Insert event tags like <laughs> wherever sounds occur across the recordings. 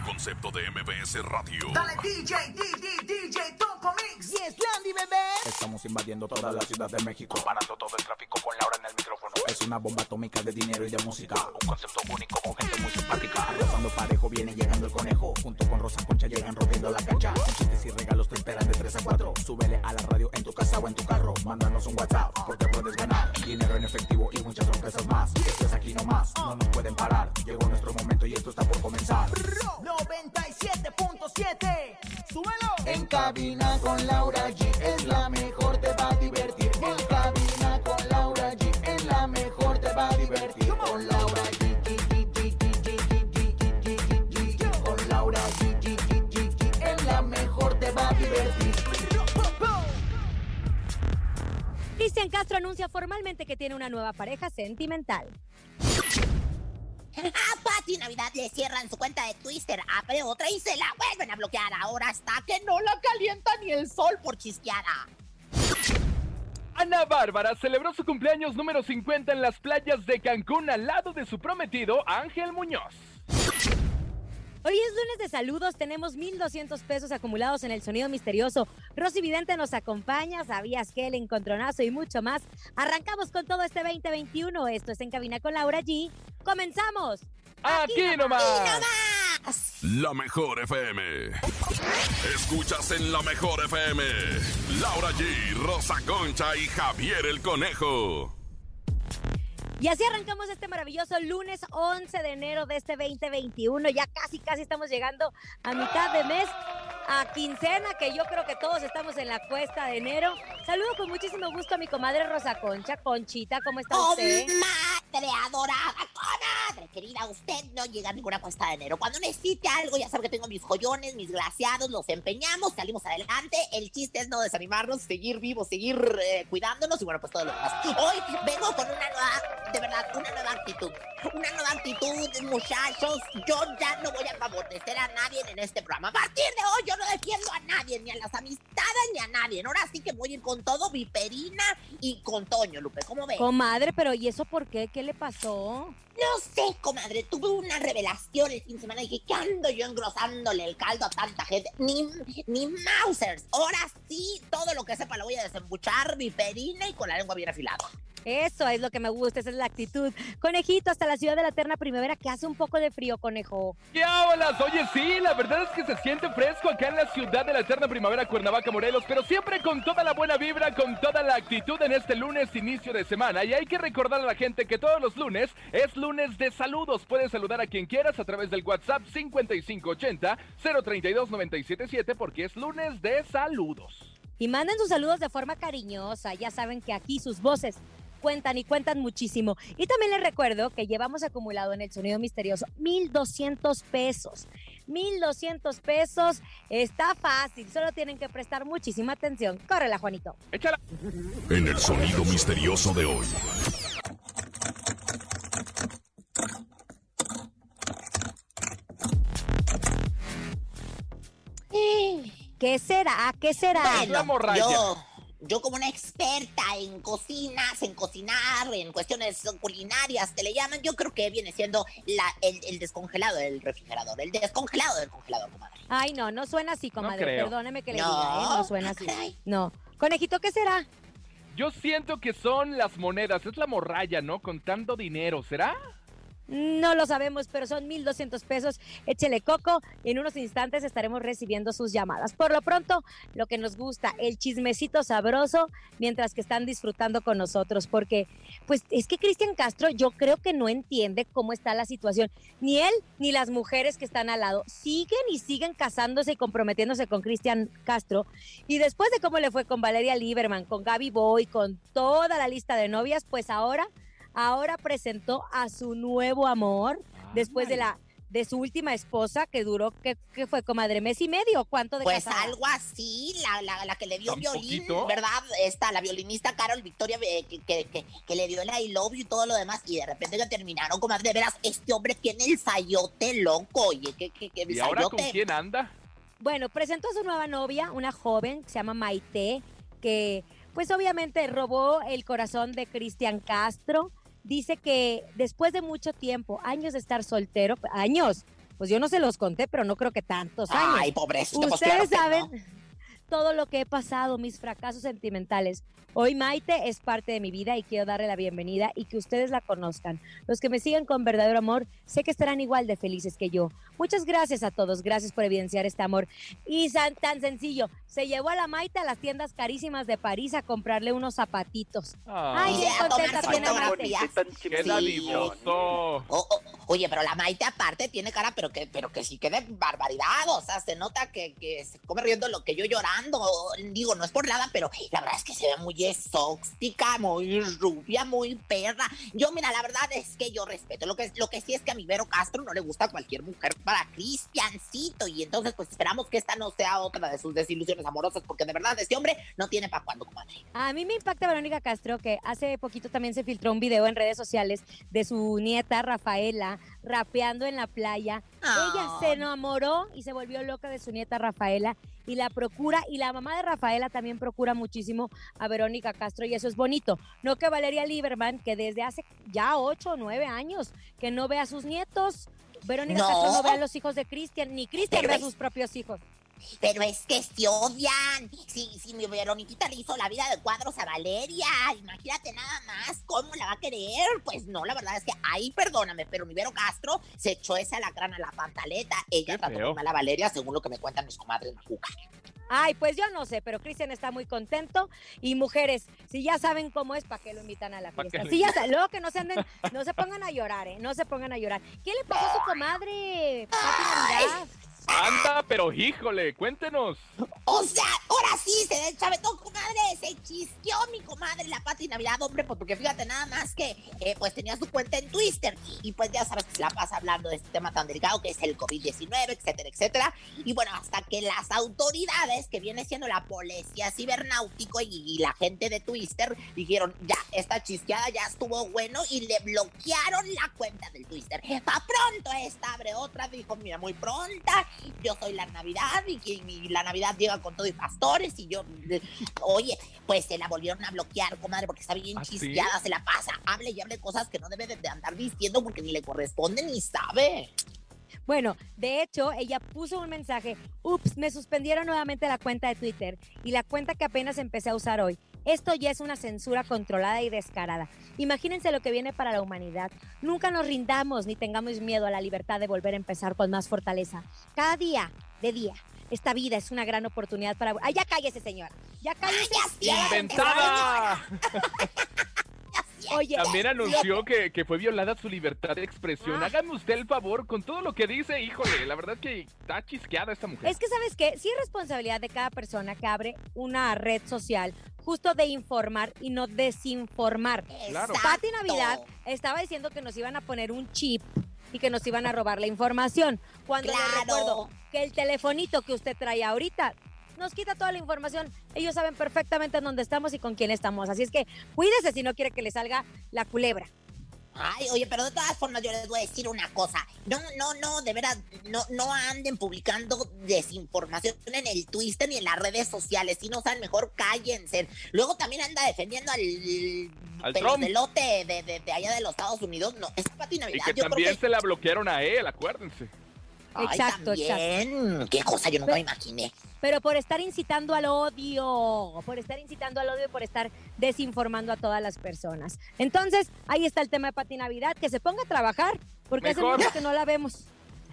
Un concepto de MBS Radio. Dale DJ, DJ, DJ, Topo Mix. Yes, Landy, bebé. Estamos invadiendo toda la ciudad de México, parando todo el tráfico con Laura en el micrófono. Es una bomba atómica de dinero y de música. Un concepto único con gente muy simpática. Rozando parejo viene llegando el conejo. Junto con Rosa Concha llegan rompiendo la cancha. Con chistes y regalos te esperan de 3 a 4. Súbele a la radio en tu casa o en tu carro. Mándanos un WhatsApp porque puedes ganar. Dinero en efectivo y muchas sorpresas más. Esto es aquí nomás, no nos pueden parar. Llegó nuestro momento y esto está por comenzar. 97.7. Súbelo. En cabina con Laura G es la mejor, te va a divertir. En cabina con Laura G es la mejor, te va a divertir. Con Laura G. Con Laura G. Es la mejor, te va a divertir. Cristian Castro anuncia formalmente que tiene una nueva pareja sentimental. Pati Navidad le cierran su cuenta de Twitter, abre otra y se la vuelven a bloquear. Ahora hasta que no la calienta ni el sol por chisqueada. Ana Bárbara celebró su cumpleaños número 50 en las playas de Cancún al lado de su prometido Ángel Muñoz. Hoy es lunes de saludos, tenemos 1,200 pesos acumulados en el sonido misterioso. Rosy Vidente nos acompaña, sabías que el encontronazo y mucho más. Arrancamos con todo este 2021. Esto es En Cabina con Laura G. ¡Comenzamos! Aquí, nomás. La mejor FM. Escuchas en la mejor FM. Laura G, Rosa Concha y Javier el Conejo. Y así arrancamos este maravilloso lunes 11 de enero de este 2021. Ya casi, casi estamos llegando a mitad de mes, a quincena, que yo creo que todos estamos en la cuesta de enero. Saludo con muchísimo gusto a mi comadre Rosa Concha. Conchita, ¿cómo está ¡Oh, usted? madre adorada, comadre! Querida, usted no llega a ninguna cuesta de enero. Cuando necesite algo, ya sabe que tengo mis joyones, mis glaciados, los empeñamos, salimos adelante. El chiste es no desanimarnos, seguir vivos, seguir eh, cuidándonos y bueno, pues todo lo demás. Hoy vengo con una nueva, de verdad, una nueva actitud. Una nueva actitud, muchachos. Yo ya no voy a favorecer a nadie en este programa. A partir de hoy yo no defiendo a nadie, ni a las amistades, ni a nadie. Ahora sí que voy a ir con todo, Viperina y con Toño, Lupe. ¿Cómo ves? Comadre, pero ¿y eso por qué? ¿Qué le pasó? No sé, comadre, tuve una revelación el fin de semana y dije, ¿qué ando yo engrosándole el caldo a tanta gente? Ni, ni Mausers. Ahora sí, todo lo que sepa lo voy a desembuchar, viperina y con la lengua bien afilada. Eso es lo que me gusta, esa es la actitud. Conejito, hasta la ciudad de la eterna primavera que hace un poco de frío, conejo. ¡Qué hola! Oye, sí, la verdad es que se siente fresco acá en la ciudad de la eterna primavera, Cuernavaca, Morelos, pero siempre con toda la buena vibra, con toda la actitud en este lunes, inicio de semana. Y hay que recordar a la gente que todos los lunes es lunes de saludos. Puedes saludar a quien quieras a través del WhatsApp 5580-032-977 porque es lunes de saludos. Y manden sus saludos de forma cariñosa. Ya saben que aquí sus voces cuentan y cuentan muchísimo. Y también les recuerdo que llevamos acumulado en el sonido misterioso 1,200 pesos. 1,200 pesos. Está fácil, solo tienen que prestar muchísima atención. Córrela, Juanito. Échala. En el sonido misterioso de hoy. ¿Qué será? ¿Qué será? Bueno, la morralla. yo, yo como una experta en cocinas, en cocinar, en cuestiones culinarias, te le llaman, yo creo que viene siendo la, el, el descongelado del refrigerador, el descongelado del congelador, comadre. Ay, no, no suena así, comadre. creo. Perdóneme que le No. diga, ¿eh? No suena así. Caray. No. Conejito, ¿qué será? Yo siento que son las monedas, es la morralla, ¿no? Contando dinero, ¿será? No lo sabemos, pero son 1,200 pesos. Échele coco en unos instantes estaremos recibiendo sus llamadas. Por lo pronto, lo que nos gusta, el chismecito sabroso, mientras que están disfrutando con nosotros, porque pues es que Cristian Castro yo creo que no entiende cómo está la situación. Ni él ni las mujeres que están al lado siguen y siguen casándose y comprometiéndose con Cristian Castro. Y después de cómo le fue con Valeria Lieberman, con Gaby Boy, con toda la lista de novias, pues ahora ahora presentó a su nuevo amor después de la de su última esposa que duró que, que fue comadre mes y medio cuánto de Pues casada? algo así, la, la, la que le dio ¿Tan violín, poquito? ¿verdad? Esta, la violinista Carol Victoria, eh, que, que, que- que le dio el I love you y todo lo demás, y de repente que terminaron, comadre, de veras, este hombre tiene el sayote loco, oye, que, que, que ¿Y ahora con quién anda? Bueno, presentó a su nueva novia, una joven que se llama Maite, que pues obviamente robó el corazón de Cristian Castro. Dice que después de mucho tiempo, años de estar soltero, años, pues yo no se los conté, pero no creo que tantos años. Ay, pobrecito, pues claro Ustedes saben. Todo lo que he pasado, mis fracasos sentimentales. Hoy Maite es parte de mi vida y quiero darle la bienvenida y que ustedes la conozcan. Los que me siguen con verdadero amor, sé que estarán igual de felices que yo. Muchas gracias a todos, gracias por evidenciar este amor. Y san- tan sencillo, se llevó a la Maite a las tiendas carísimas de París a comprarle unos zapatitos. Ay, Y bien a contenta tiene. Maite. ¡Qué Sí. dadivoso! O- o- oye, pero la Maite aparte tiene cara, pero que, pero que sí que de barbaridad. O sea, se nota que, que se come riendo lo que yo llorando. Digo, no es por nada, pero la verdad es que se ve muy exótica, muy rubia, muy perra. Yo, mira, la verdad es que yo respeto. Lo que, lo que sí es que a mi Vero Castro no le gusta cualquier mujer para Cristiancito. Y entonces, pues esperamos que esta no sea otra de sus desilusiones amorosas, porque de verdad este hombre no tiene para cuándo, comadre. A mí me impacta Verónica Castro que hace poquito también se filtró un video en redes sociales de su nieta Rafaela rapeando en la playa. Ella se enamoró y se volvió loca de su nieta Rafaela y la procura y la mamá de Rafaela también procura muchísimo a Verónica Castro y eso es bonito. No que Valeria Lieberman que desde hace ya ocho o nueve años que no ve a sus nietos. Verónica No. Castro no ve a los hijos de Cristian, ni Cristian ve a sus propios hijos. Pero es que se odian. Si, si mi Veroniquita le hizo la vida de cuadros a Valeria, imagínate nada más cómo la va a querer. Pues no, la verdad es que ahí, perdóname, pero mi Vero Castro se echó esa lacrana a la pantaleta. Ella Qué trató muy mal a Valeria, según lo que me cuentan mis comadres majucas. Ay, pues yo no sé, pero Cristian está muy contento. Y mujeres, si ya saben cómo es, ¿para qué lo invitan a la ¿Pa' qué fiesta? Sí, ya sa- luego que no se anden, no se pongan a llorar, ¿eh? No se pongan a llorar. ¿Qué le pasó a su comadre? Pati Navidad? Anda, pero híjole, cuéntenos. O sea, ahora sí se de chavetón, comadre. Se chisqueó mi comadre la Pati Navidad, hombre, pues porque fíjate nada más que eh, pues tenía su cuenta en Twitter y pues ya sabes que se la pasa hablando de este tema tan delicado que es el COVID-19, etcétera, etcétera. Y bueno, hasta que las autoridades, que viene siendo la policía cibernáutico y, y la gente de Twitter, dijeron, ya, esta chisqueada ya estuvo bueno y le bloquearon la cuenta del Twitter. Pa' pronto esta abre otra, dijo, mira, muy pronta, yo soy la Navidad y, que- y la Navidad llega con todo y pastores y yo, oye, pues se la volvieron a bloquear, comadre, porque está bien ¿Ah, sí? chisqueada, se la pasa, hable y hable cosas que no debe de, de andar diciendo porque ni le corresponde ni sabe. Bueno, de hecho, ella puso un mensaje, ups, me suspendieron nuevamente la cuenta de Twitter y la cuenta que apenas empecé a usar hoy. Esto ya es una censura controlada y descarada. Imagínense lo que viene para la humanidad. Nunca nos rindamos ni tengamos miedo a la libertad de volver a empezar con más fortaleza. Cada día, de día, esta vida es una gran oportunidad para... ¡Ay, ya cállese, señora! ¡Ya cállese! ¡Inventada! <laughs> Oye, También anunció que, que fue violada su libertad de expresión. Ah. Hágame usted el favor con todo lo que dice, híjole, la verdad es que está chisqueada esta mujer. Es que, ¿sabes qué? Sí es responsabilidad de cada persona que abre una red social justo de informar y no desinformar. Claro. Pati. Navidad estaba diciendo que nos iban a poner un chip y que nos iban a robar la información. Cuando le Claro. recuerdo que el telefonito que usted trae ahorita nos quita toda la información. Ellos saben perfectamente en dónde estamos y con quién estamos. Así es que cuídese si no quiere que le salga la culebra. Ay, oye, pero de todas formas yo les voy a decir una cosa. No, no, no, de veras, no, no anden publicando desinformación en el Twitter ni en las redes sociales. Si no saben, mejor cállense. Luego también anda defendiendo al, Al pelotelote de, de, de allá de los Estados Unidos. No, es Pati Y Navidad. que yo también creo que... se la bloquearon a él, acuérdense. Ay, Exacto, también. Qué cosa yo nunca me imaginé. pero por estar incitando al odio, por estar incitando al odio y por estar desinformando a todas las personas. Entonces, ahí está el tema de Pati Navidad, que se ponga a trabajar, porque hace mucho que no la vemos.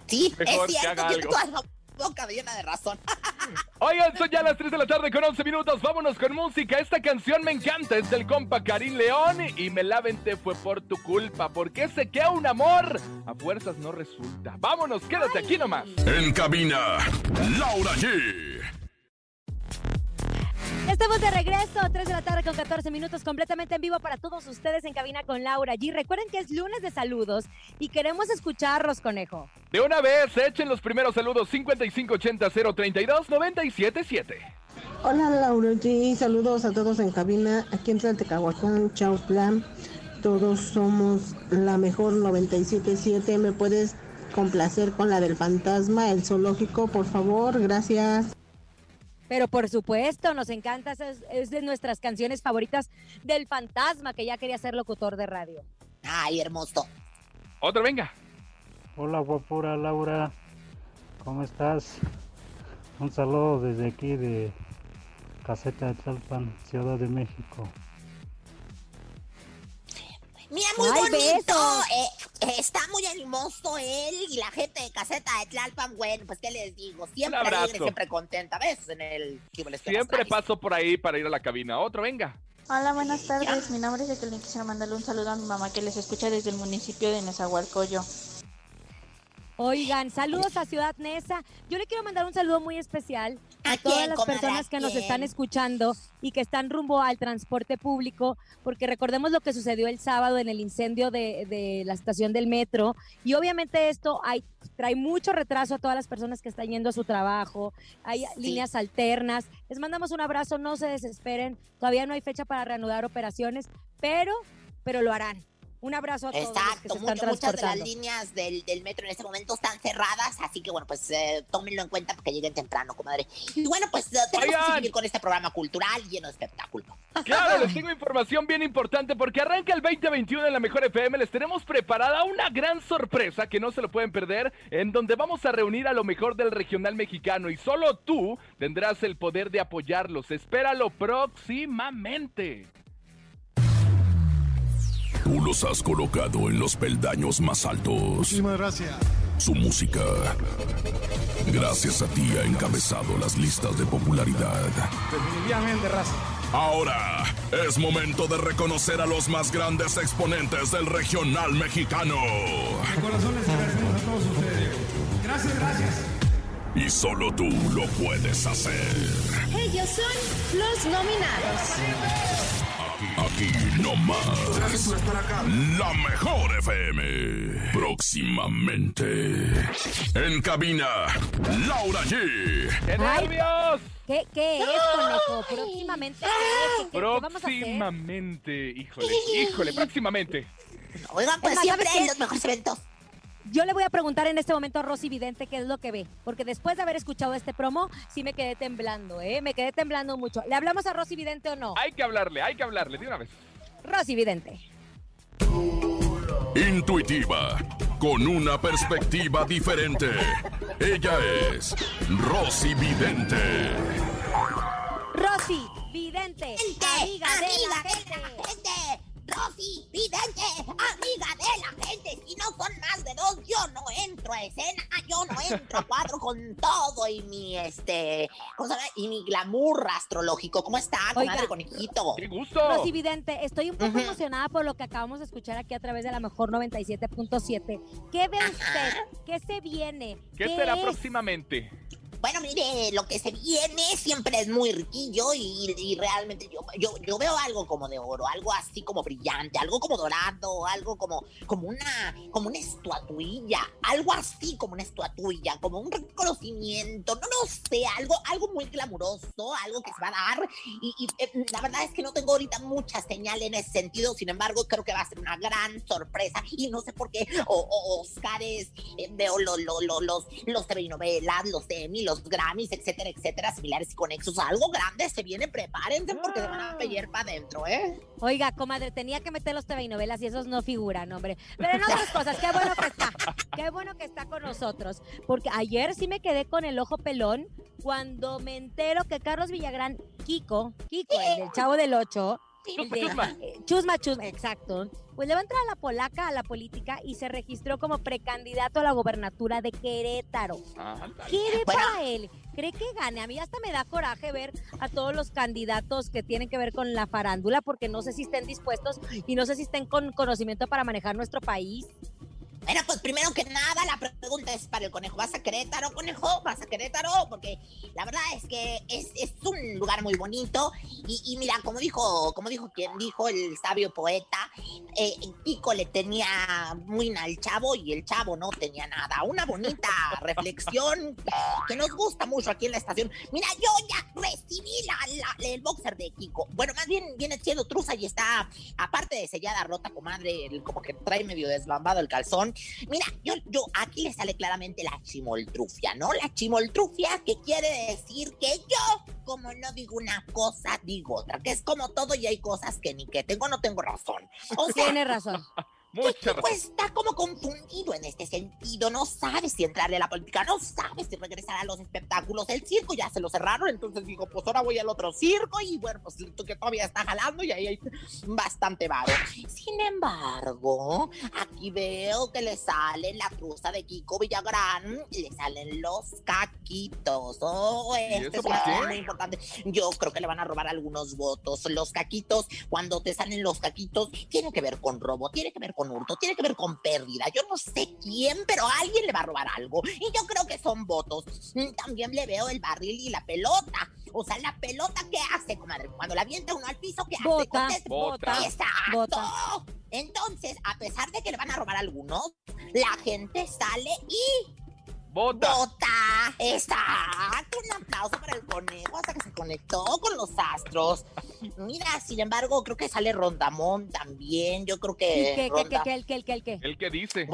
Sí, Mejor es cierto, haga tiene algo. Boca llena de razón. <laughs> Oigan, son ya las 3 de la tarde con 11 minutos. Vámonos con música. Esta canción me encanta. Es del compa Karim León y me la venté fue por tu culpa. Porque sé que un amor a fuerzas no resulta. Vámonos, quédate aquí nomás. En cabina, Laura G. Estamos de regreso, 3 de la tarde con 14 minutos, completamente en vivo para todos ustedes en cabina con Laura G. Recuerden que es lunes de saludos y queremos escucharlos, conejo. De una vez, echen los primeros saludos 5580-032-977. Hola Laura G, saludos a todos en cabina, aquí en Tlaltecahuacán, Chautla. Todos somos la mejor 977. ¿Me puedes complacer con la del fantasma, el zoológico, por favor? Gracias. Pero por supuesto, nos encanta, es, es de nuestras canciones favoritas del fantasma que ya quería ser locutor de radio. Ay, hermoso. Otro, venga. Hola guapura Laura, ¿cómo estás? Un saludo desde aquí de Caseta de Tlalpan, Ciudad de México. Mira, muy Ay, bonito. eh, eh, está muy animoso él y la gente de caseta de Tlalpan. Bueno, pues, ¿qué les digo? Siempre alegre, siempre contenta. ¿Ves? En el... ¿qué les queda Siempre paso por ahí para ir a la cabina. Otro, venga. Hola, buenas tardes. Mi nombre es Jacqueline. Quisiera mandarle un saludo a mi mamá que les escucha desde el municipio de Nezahualcóyotl. Oigan, saludos a Ciudad Neza. Yo le quiero mandar un saludo muy especial a ¿A todas quién, las comadre? personas ¿A que nos están escuchando y que están rumbo al transporte público, porque recordemos lo que sucedió el sábado en el incendio de, de la estación del metro. Y obviamente esto hay, trae mucho retraso a todas las personas que están yendo a su trabajo. Hay Sí. líneas alternas. Les mandamos un abrazo, no se desesperen. Todavía no hay fecha para reanudar operaciones, pero, pero lo harán. Un abrazo a todos los que Exacto, se están mucho- muchas de las líneas del, del metro en este momento están cerradas, así que bueno, pues eh, tómenlo en cuenta porque lleguen temprano, comadre. Y bueno, pues eh, tenemos que Oigan. seguir con este programa cultural lleno de espectáculo. Claro, les tengo información bien importante porque arranca el 2021 en la Mejor FM. Les tenemos preparada una gran sorpresa que no se lo pueden perder, en donde vamos a reunir a lo mejor del regional mexicano y solo tú tendrás el poder de apoyarlos. Espéralo próximamente. Tú los has colocado en los peldaños más altos. Muchísimas gracias. Su música, gracias a ti, ha encabezado las listas de popularidad. Definitivamente, raza. Ahora es momento de reconocer a los más grandes exponentes del regional mexicano. De corazón les agradecemos a todos ustedes. Gracias, gracias. Y solo tú lo puedes hacer. Ellos son los nominados. Aquí no más. La mejor FM. Próximamente. En cabina, Laura G. ¡Qué nervios! ¿Qué, qué es, conejo? Próximamente. ¿qué? ¿Qué- qué vamos a hacer? Próximamente, híjole, híjole, próximamente. Oigan, pues siempre en los mejores eventos. Yo le voy a preguntar en este momento a Rosy Vidente qué es lo que ve, porque después de haber escuchado este promo, sí me quedé temblando, ¿eh? Me quedé temblando mucho. ¿Le hablamos a Rosy Vidente o no? Hay que hablarle, hay que hablarle de una vez. Rosy Vidente. Intuitiva, con una perspectiva diferente. Ella es Rosy Vidente. Rosy Vidente, amiga de la de gente. la gente. Rosy, vidente, amiga de la gente. Si no son más de dos, yo no entro a escena, yo no entro a cuadro con todo y mi, este, ¿cómo se llama? Y mi glamour astrológico. ¿Cómo está, comadre conejito? ¡Qué gusto! Rosy Vidente, estoy un poco emocionada por lo que acabamos de escuchar aquí a través de la mejor 97.7. ¿Qué ve usted? ¿Qué se viene? ¿Qué será es? próximamente? Bueno, mire, lo que se viene siempre es muy riquillo y, realmente yo, yo, yo veo algo como de oro, algo así como brillante, algo como dorado, algo como, como una, como una estatuilla, algo así como una estatuilla, como un reconocimiento, no lo sé, algo, algo muy glamuroso, algo que se va a dar. Y, y, eh, la verdad es que no tengo ahorita mucha señal en ese sentido, sin embargo, creo que va a ser una gran sorpresa. Y no sé por qué, o, o- Oscars, eh, veo lo- lo- lo- los, los telenovelas, los Emmy, los Grammys, etcétera, etcétera, similares y conexos. Algo grande se viene, prepárense porque se van a pellar para adentro, ¿eh? Oiga, comadre, tenía que meter los TV y novelas y esos no figuran, hombre. Pero en otras cosas, qué bueno que está. Qué bueno que está con nosotros. Porque ayer sí me quedé con el ojo pelón cuando me entero que Carlos Villagrán, Kiko, Kiko, el del Chavo del Ocho, Chusma, de- chusma. eh, chusma, chusma, exacto. Pues le va a entrar a la polaca a la política y se registró como precandidato a la gobernatura de Querétaro. Ándale. ¿Qué Bueno. para él? ¿Cree que gane? A mí hasta me da coraje ver a todos los candidatos que tienen que ver con la farándula porque no sé si estén dispuestos y no sé si estén con conocimiento para manejar nuestro país. Bueno, pues primero que nada, la pregunta es para el conejo. ¿Vas a Querétaro, conejo? ¿Vas a Querétaro? Porque la verdad es que es, es un lugar muy bonito. Y, y mira, como dijo, como dijo quien dijo, el sabio poeta, eh, Kiko le tenía muy al chavo y el chavo no tenía nada. Una bonita <laughs> reflexión que nos gusta mucho aquí en la estación. Mira, yo ya recibí la, la- el boxer de Kiko. Bueno, más bien viene siendo truza y está, aparte de sellada rota, comadre, como que trae medio desbambado el calzón. Mira, yo, yo, aquí le sale claramente la chimoltrufia, ¿no? La chimoltrufia que quiere decir que yo, como no digo una cosa, digo otra, que es como todo y hay cosas que ni que tengo, no tengo razón. O sea, Tiene razón. Mucha Kiko razón. está como confundido en este sentido, no sabe si entrarle a la política, no sabe si regresar a los espectáculos, el circo ya se lo cerraron, entonces digo, pues ahora voy al otro circo y bueno, pues que todavía está jalando y ahí hay bastante varo. Sin embargo, aquí veo que le sale la truza de Kiko Villagrán, le salen los caquitos, oh, esto eso es muy importante. Yo creo que le van a robar algunos votos. Los caquitos, cuando te salen los caquitos, tiene que ver con robo, tiene que ver con hurto, tiene que ver con pérdida. Yo no sé quién, pero alguien le va a robar algo. Y yo creo que son votos. También le veo el barril y la pelota. O sea, la pelota, ¿qué hace, comadre? Cuando la avienta uno al piso, ¿qué hace? Bota, Conteste. Bota. ¡Exacto! Bota. Entonces, a pesar de que le van a robar algunos, la gente sale y Bota. ¡Bota! ¡Exacto! Un aplauso para el conejo hasta que se conectó con los astros. Mira, sin embargo, creo que sale Rondamón también. Yo creo ¿Y que qué, qué, qué, Ronda- qué, el qué, el qué, el qué? El que dice.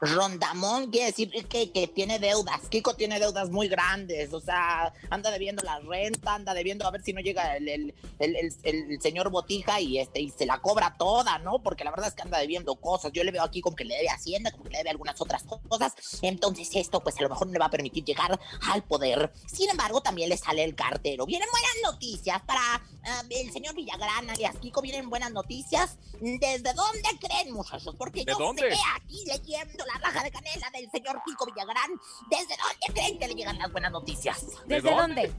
Rondamón quiere decir que, que tiene deudas. Kiko tiene deudas muy grandes. O sea, anda debiendo la renta, anda debiendo a ver si no llega el, el, el- el- el señor Botija y este y se la cobra toda, ¿no? Porque la verdad es que anda debiendo cosas. Yo le veo aquí como que le debe Hacienda, como que le debe algunas otras cosas. Entonces, esto, pues a lo mejor no le va a permitir llegar al poder. Sin embargo, también le sale el cartero. Vienen buenas noticias para ah, el señor Villagrán, alias Kiko. Vienen buenas noticias. ¿Desde dónde creen, muchachos? Porque ¿De yo dónde? sé aquí leyendo la raja de canela del señor Kiko Villagrán. ¿Desde dónde creen que le llegan las buenas noticias? ¿Desde dónde?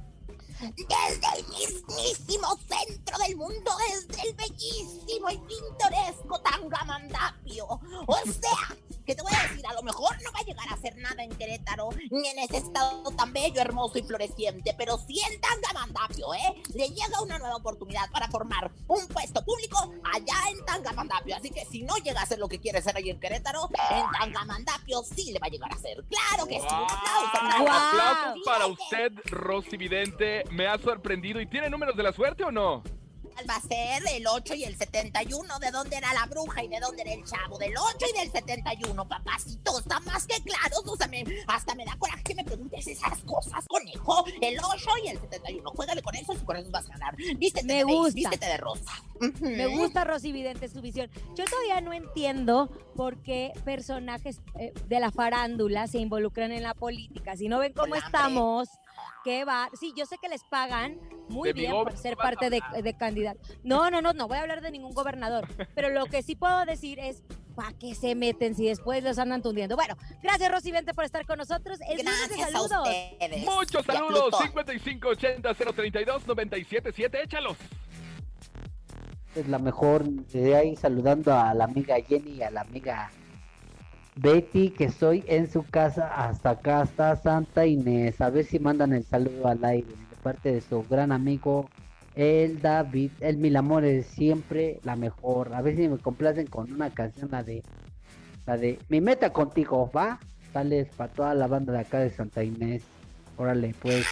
Desde el mismísimo centro del mundo, desde el bellísimo y pintoresco Tangamandapio. O sea, que te voy a decir, a lo mejor no va a llegar a hacer nada en Querétaro, ni en ese estado tan bello, hermoso y floreciente, pero sí en Tangamandapio, ¿eh? Le llega una nueva oportunidad para formar un puesto público allá en Tangamandapio. Así que si no llega a ser lo que quiere ser ahí en Querétaro, en Tangamandapio sí le va a llegar a ser. ¡Claro que sí! Un aplauso, aplauso. Para usted, Rosy Vidente. Me ha sorprendido. ¿Y tiene números de la suerte o no? va a ser el 8 y el 71. ¿De dónde era la bruja y de dónde era el chavo? Del 8 y del 71, papacito. Está más que claro. O sea, me- hasta me da coraje que me preguntes esas cosas, conejo. El 8 y el 71. Juégale con esos y con esos vas a ganar. Vístete Me de gusta. vístete de rosa. Me gusta Rosy Vidente su visión. Yo todavía no entiendo por qué personajes eh, de la farándula se involucran en la política. Si no ven cómo hambre. Que va. Sí, yo sé que les pagan muy bien por ser parte de, de candidato. No, no, no, no voy a hablar de ningún gobernador. Pero lo que sí puedo decir es. ¿Para qué se meten si después los andan tundiendo? Bueno, gracias Rosy Vidente por estar con nosotros. Es lunes de Gracias a saludos. ustedes. Muchos saludos. Plutón. 5580 032 977. Échalos. es la mejor. De ahí saludando a la amiga Jenny y a la amiga Betty, que estoy en su casa. Hasta acá está Santa Inés. A ver si mandan el saludo al aire de parte de su gran amigo. El David, el Mil Amores, siempre la mejor. A ver si me complacen con una canción, la de, la de Mi meta contigo, ¿va? Sales para toda la banda de acá de Santa Inés. Órale, pues.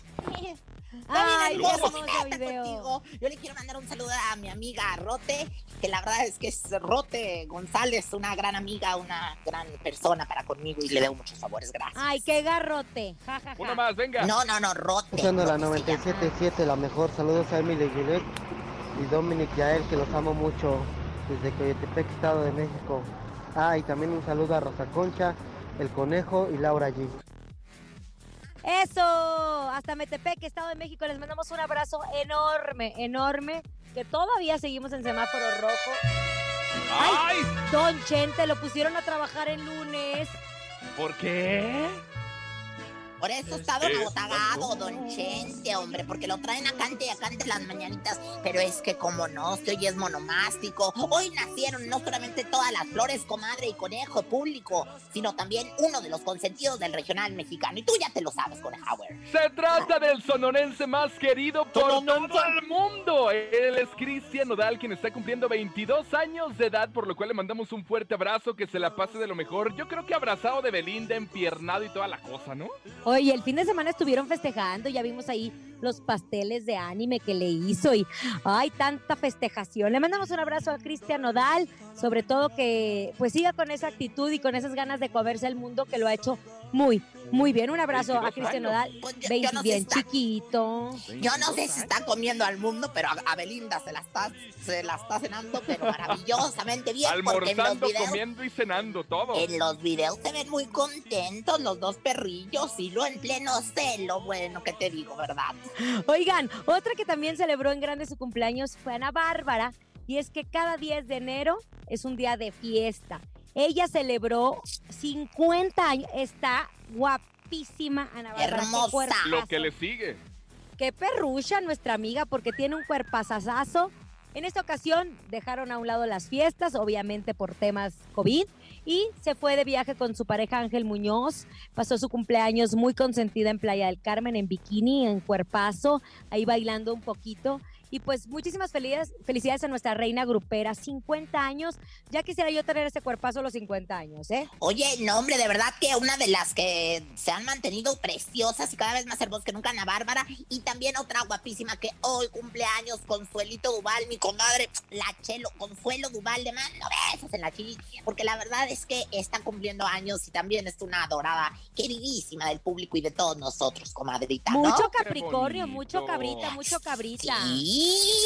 Ay, video. contigo. Yo le quiero mandar un saludo a mi amiga Rote, que la verdad es que es Rote González, una gran amiga, una gran persona para conmigo y le debo muchos favores, gracias. Ay, qué garrote. Ja, ja, ja. Uno más, venga. No, no, no, Rote. Escuchando la Rote se llama. 97.7, la mejor. Saludos a Emily Gillette y Dominic Yael, que los amo mucho desde Coyotepec, Estado de México. Ah, y también un saludo a Rosa Concha, El Conejo y Laura G. Eso, hasta Metepec, Estado de México, les mandamos un abrazo enorme, enorme, que todavía seguimos en semáforo rojo. ¡Ay! Don Chente, lo pusieron a trabajar el lunes. ¿Por qué? Por eso está don Es- Agotagado, don Chente, hombre, porque lo traen a cante y a cante las mañanitas. Pero es que como no, que hoy es monomástico. Hoy nacieron no solamente todas las flores, comadre y conejo público, sino también uno de los consentidos del regional mexicano. Y tú ya te lo sabes, Conejauer. Se trata del sonorense más querido por todo el mundo. Él es Cristian Nodal, quien está cumpliendo 22 años de edad, por lo cual le mandamos un fuerte abrazo, que se la pase de lo mejor. Yo creo que abrazado de Belinda, empiernado y toda la cosa, ¿no? Oye, el fin de semana estuvieron festejando, ya vimos ahí los pasteles de anime que le hizo y ay, tanta festejación. Le mandamos un abrazo a Cristian Nodal, sobre todo que pues siga con esa actitud y con esas ganas de comerse el mundo que lo ha hecho muy, muy bien. Un abrazo a 22 Cristian. Nodal, Pues yo- 20 yo no sé bien está- chiquito. Yo no sé si está comiendo al mundo, pero a, a Belinda se la está, se la está cenando, pero maravillosamente bien. porque en los Almorzando, videos comiendo y cenando, todo. En los videos se ven muy contentos los dos perrillos y lo en pleno celo, bueno, ¿qué te digo, verdad? Oigan, otra que también celebró en grande su cumpleaños fue Ana Bárbara, y es que cada 10 de enero es un día de fiesta. Ella celebró 50 años, está guapísima Ana Hermosa. Lo que le sigue. Qué perrucha nuestra amiga porque tiene un cuerpazazazo. En esta ocasión dejaron a un lado las fiestas, obviamente por temas COVID, y se fue de viaje con su pareja Ángel Muñoz. Pasó su cumpleaños muy consentida en Playa del Carmen, en bikini, en cuerpazo, ahí bailando un poquito. Y pues muchísimas felicidades, felicidades a nuestra reina grupera, 50 años. Ya quisiera yo tener ese cuerpazo a los 50 años, ¿eh? Oye, no, hombre, de verdad que una de las que se han mantenido preciosas y cada vez más hermosas que nunca, Ana Bárbara. Y también otra guapísima que hoy cumpleaños, Consuelito Duval, mi comadre, la Chelo, Consuelo Duval, le mando besos en la chichi. Porque la verdad es que está cumpliendo años y también es una adorada, queridísima del público y de todos nosotros, comadrita, ¿no? Mucho Capricornio, mucho cabrita, mucho cabrita. Sí,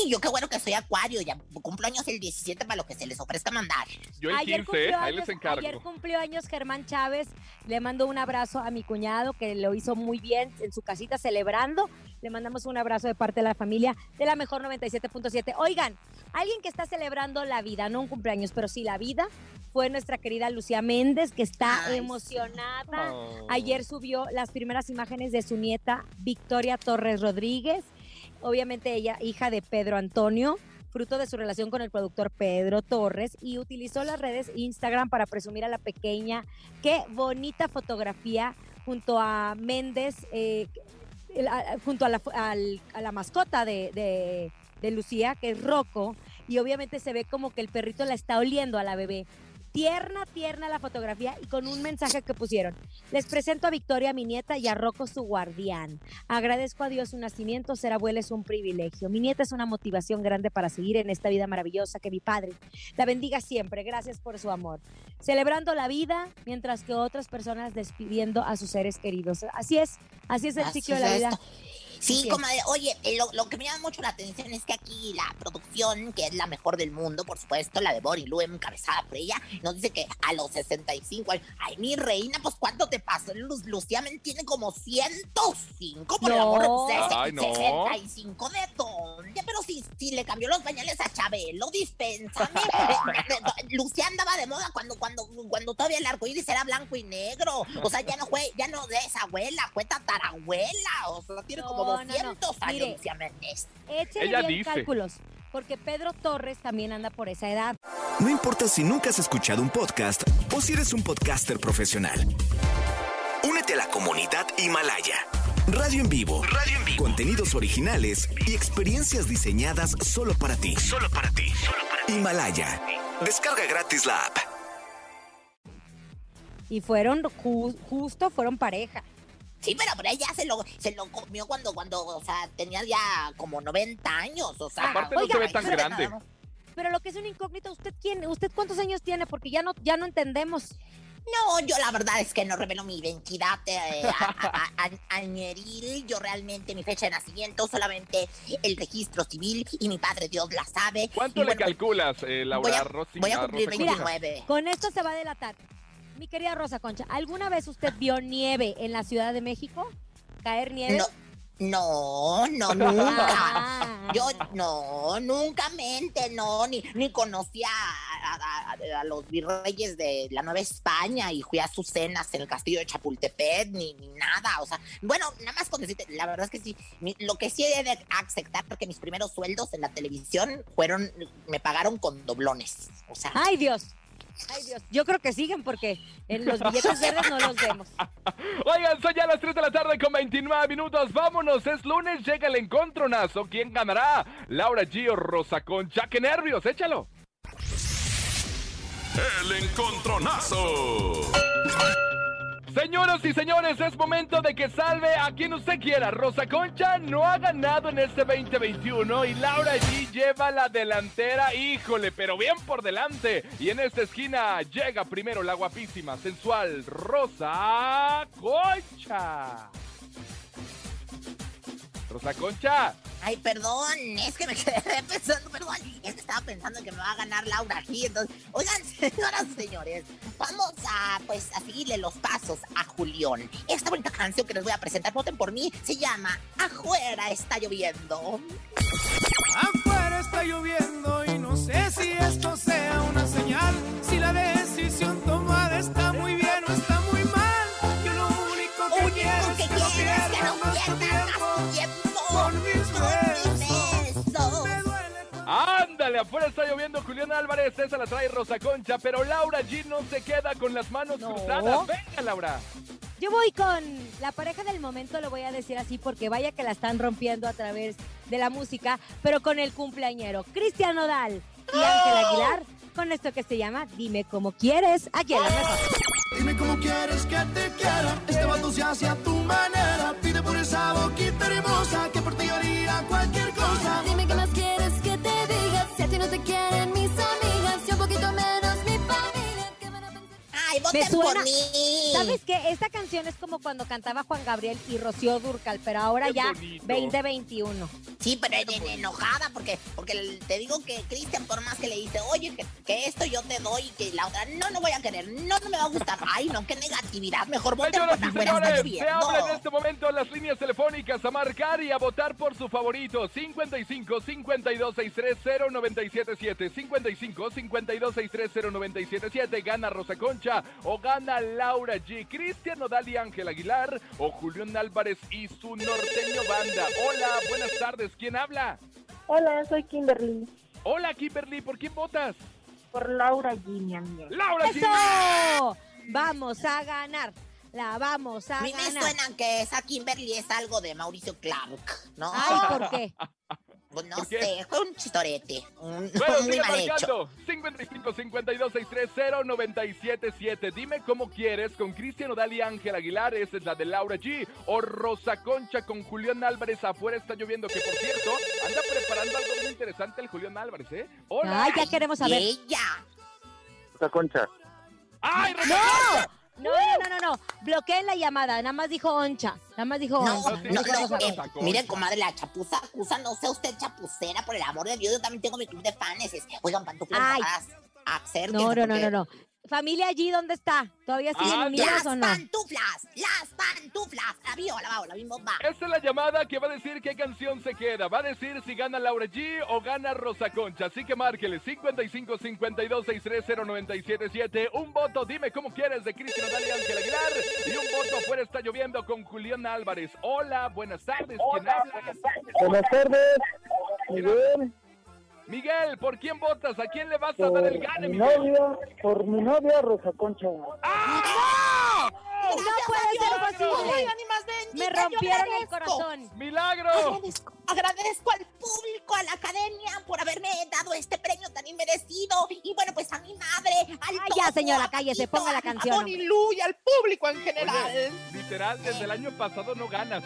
yo qué bueno que soy acuario, ya cumplo años el 17 para lo que se les ofrezca mandar. Yo el 15, cumplió ahí les años- encargo. Ayer cumplió años Germán Chávez. Le mando un abrazo a mi cuñado que lo hizo muy bien en su casita celebrando. Le mandamos un abrazo de parte de la familia de la mejor 97.7. Oigan, alguien que está celebrando la vida, no un cumpleaños, pero sí la vida, fue nuestra querida Lucía Méndez, que está Ay, sí. emocionada. Oh. Ayer subió las primeras imágenes de su nieta Victoria Torres Rodríguez, obviamente ella hija de Pedro Antonio, fruto de su relación con el productor Pedro Torres, y utilizó las redes Instagram para presumir a la pequeña. Qué bonita fotografía junto a Méndez, eh, junto a la, a la mascota de Lucía, que es Rocco, y obviamente se ve como que el perrito la está oliendo a la bebé. Tierna, tierna la fotografía y con un mensaje que pusieron. Les presento a Victoria, mi nieta, y a Rocco, su guardián. Agradezco a Dios su nacimiento, ser abuela es un privilegio. Mi nieta es una motivación grande para seguir en esta vida maravillosa que mi padre la bendiga siempre. Gracias por su amor. Celebrando la vida, mientras que otras personas despidiendo a sus seres queridos. Así es, así es el Así ciclo de la vida. Sí, comadre. Oye, eh, lo, lo que me llama mucho la atención es que aquí la producción, que es la mejor del mundo, por supuesto, la de Bonnie Lu, encabezada por ella, nos dice que a los 65 años. Ay, mi reina, pues ¿cuánto te pasó? Luz, Lucía Men tiene como 105, por el No. amor de Dios. Ay, no. 65 de dónde, pero si, si le cambió los pañales a Chabelo, dispénsame. <laughs> Eh, eh, Lucía andaba de moda cuando, cuando, cuando todavía el arco iris era blanco y negro. O sea, ya no fue, ya no es abuela, fue tatarabuela. O sea, tiene como No, no, no. 200 años Mire. Lucía Méndez. Échale Ella bien dice. cálculos, porque Pedro Torres también anda por esa edad. No importa si nunca has escuchado un podcast o si eres un podcaster profesional. Únete a la comunidad Himalaya. Radio en vivo. Radio en vivo. Contenidos originales y experiencias diseñadas solo para ti. Solo para ti. Himalaya. Descarga gratis la app. Y fueron ju- justo, fueron pareja. Sí, pero, pero ella se lo, se lo comió cuando, cuando, o sea, tenía ya como 90 años, o sea. Aparte no se ve tan grande. Pero lo que es una incógnita, ¿usted quién? ¿Usted cuántos años tiene? Porque ya no, ya no entendemos. No, yo la verdad es que no revelo mi identidad eh, a- a- a- añeril. Yo realmente mi fecha de nacimiento, solamente el registro civil y mi padre Dios la sabe. ¿Cuánto Y le bueno, calculas, eh, Laura voy a- Rossi? voy a a cumplir Rosa 29. Concha? Con esto se va a delatar. Mi querida Rosa Concha, ¿alguna vez usted vio nieve en la Ciudad de México? ¿Caer nieve? No, no, no, <laughs> nunca. Ah. Yo no, nunca mente, no, ni, ni conocía a, a- a- a los virreyes de la Nueva España y fui a sus cenas en el castillo de Chapultepec, ni, ni nada, o sea, bueno, nada más con decirte, la verdad es que sí, lo que sí he de aceptar, porque mis primeros sueldos en la televisión fueron, me pagaron con doblones, o sea, Ay, Dios. Ay, Dios. Yo creo que siguen porque en los billetes <laughs> verdes no los vemos. Oigan, son ya las 3 de la tarde con 29 minutos. Vámonos, es lunes, llega el encontronazo. ¿Quién ganará? Laura G o Rosa Concha. ¡Qué nervios! ¡Échalo! El encontronazo. Señoras y señores, es momento de que salve a quien usted quiera. Rosa Concha no ha ganado en este 2021 y Laura G lleva la delantera, híjole, pero bien por delante. Y en esta esquina llega primero la guapísima, sensual Rosa Concha. Rosa Concha. Ay, perdón, es que me quedé <laughs> pensando, perdón, es que estaba pensando que me va a ganar Laura aquí, entonces, oigan, <laughs> señoras y señores, vamos a, pues, a seguirle los pasos a Julián. Esta bonita canción que les voy a presentar, voten por mí, se llama Afuera está lloviendo. Afuera está lloviendo y no sé si esto sea una señal. Si la decisión tomada está muy bien o está muy mal. Yo lo único que Único quiero es que no es que pierdas no más tu pierdas afuera está lloviendo Julián Álvarez, esa la trae Rosa Concha, pero Laura G no se queda con las manos cruzadas. Venga, Laura. Yo voy con la pareja del momento, lo voy a decir así porque vaya que la están rompiendo a través de la música, pero con el cumpleañero Cristian Nodal y Ángel Aguilar con esto que se llama Dime cómo quieres, aquí en la mejor. Dime cómo quieres que te quiera. Este vato se hace a tu manera. Pide por esa boquita hermosa que por ti haría cualquier cosa. Dime qué más quieres que te Ay, Me voten suena, por mí. ¿sabes qué? Esta canción es como cuando cantaba Juan Gabriel y Rocío Durcal, pero ahora Qué ya bonito. 2021. Sí, pero en- en- enojada porque, porque te digo que Cristian, por más que le dice, oye, que, que esto yo te doy y que la otra, no, no voy a querer, no, no me va a gustar. <laughs> Ay, no, qué negatividad. Mejor voten por Señoras y afuera, señores, se habla en este momento las líneas telefónicas a marcar y a votar por su favorito. 55 52 630 977 55 52 630 977 Gana Rosa Concha o gana Laura G. Cristian Nodal y Ángel Aguilar o Julián Álvarez y su norteño banda. Hola, buenas tardes. ¿Quién habla? Hola, soy Kimberly. Hola, Kimberly. ¿Por quién votas? Por Laura G, mi amiga. ¡Laura G! ¡Eso! Vamos a ganar. La vamos a A mí me ganar. suena que esa Kimberly es algo de Mauricio Clark, ¿no? Ay, ¿por qué? <laughs> Pues no ¿Por qué? sé, fue un chistorete. Un, Bueno, <laughs> muy sigue mal hecho. marcando. 55 52 630 977. Dime cómo quieres con Cristian Odal y Ángel Aguilar. Esa es la de Laura G. O Rosa Concha con Julián Álvarez. Afuera está lloviendo. Que por cierto, anda preparando algo bien interesante el Julián Álvarez, ¿eh? Hola. Ay, ya queremos saber. ella. Rosa Concha. ¡Ay, ¡No! No, no, no, no, no. Bloqueen la llamada. Nada más dijo oncha. Nada más dijo No, oncha. no, no, Rosa eh, miren, comadre, la chapuza acusa, no sea usted chapucera, por el amor de Dios, yo también tengo mi club de fans. Oigan, pantuflas Ay. acérquense, No, no, no, porque- no, no. Familia allí, ¿dónde está? ¿Todavía siguen Ah, unidos Las o no? pantuflas, las pantuflas, la vio, la va, la misma va. Esta es la llamada que va a decir qué canción se queda. Va a decir si gana Laura G o gana Rosa Concha. Así que márquele 55 52 630 977. Un voto, dime cómo quieres, de Cristian Odal y Ángel Aguilar. Y un voto afuera está lloviendo con Julián Álvarez. Hola, buenas tardes. ¿Quién habla? Buenas tardes, Miguel. Miguel, ¿por quién votas? ¿A quién le vas a dar el gane, mi Miguel? novia, por mi novia Rosa Concha. ¡No! ¡No puede ser posible! Ay, Me rompieron el corazón. ¡Milagro! Agradezco, agradezco al público, a la academia, por haberme dado este premio tan inmerecido. Y bueno, pues a mi madre, al Cállate. Ya, señora, cállese, ponga la canción. Tony Lu y al público en general. Oye, literal, desde el año pasado no ganas.